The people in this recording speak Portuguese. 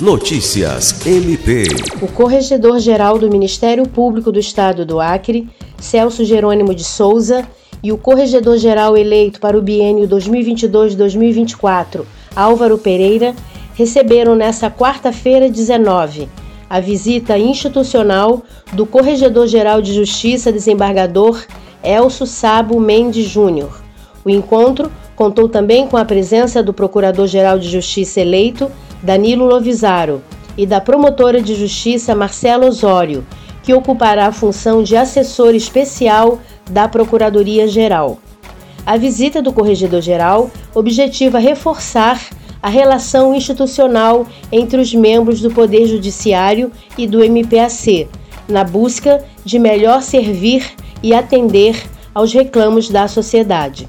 Notícias MP. O Corregedor-Geral do Ministério Público do Estado do Acre, Celso Jerônimo de Souza, e o Corregedor-Geral eleito para o biênio 2022-2024, Álvaro Pereira, receberam nesta quarta-feira 19 a visita institucional do Corregedor-Geral de Justiça desembargador Elso Sabo Mendes Júnior. O encontro contou também com a presença do Procurador-Geral de Justiça eleito Danilo Lovisaro, e da promotora de justiça Marcela Osório, que ocupará a função de assessor especial da Procuradoria-Geral. A visita do Corregedor-Geral objetiva reforçar a relação institucional entre os membros do Poder Judiciário e do MPAC, na busca de melhor servir e atender aos reclamos da sociedade.